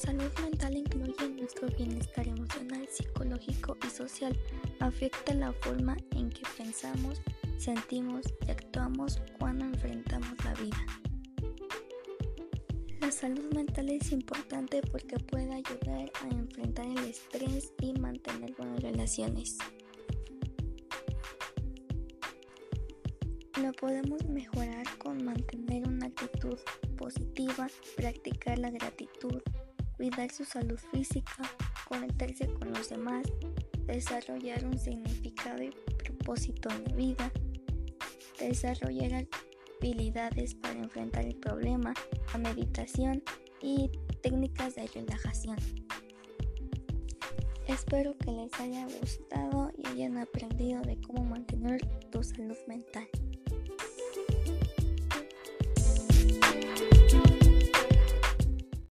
salud mental incluye nuestro bienestar emocional, psicológico y social. Afecta la forma en que pensamos, sentimos y actuamos cuando enfrentamos la vida. La salud mental es importante porque puede ayudar a enfrentar el estrés y mantener buenas relaciones. Lo podemos mejorar positiva, practicar la gratitud, cuidar su salud física, conectarse con los demás, desarrollar un significado y propósito en la vida, desarrollar habilidades para enfrentar el problema, la meditación y técnicas de relajación. Espero que les haya gustado y hayan aprendido de cómo mantener tu salud mental.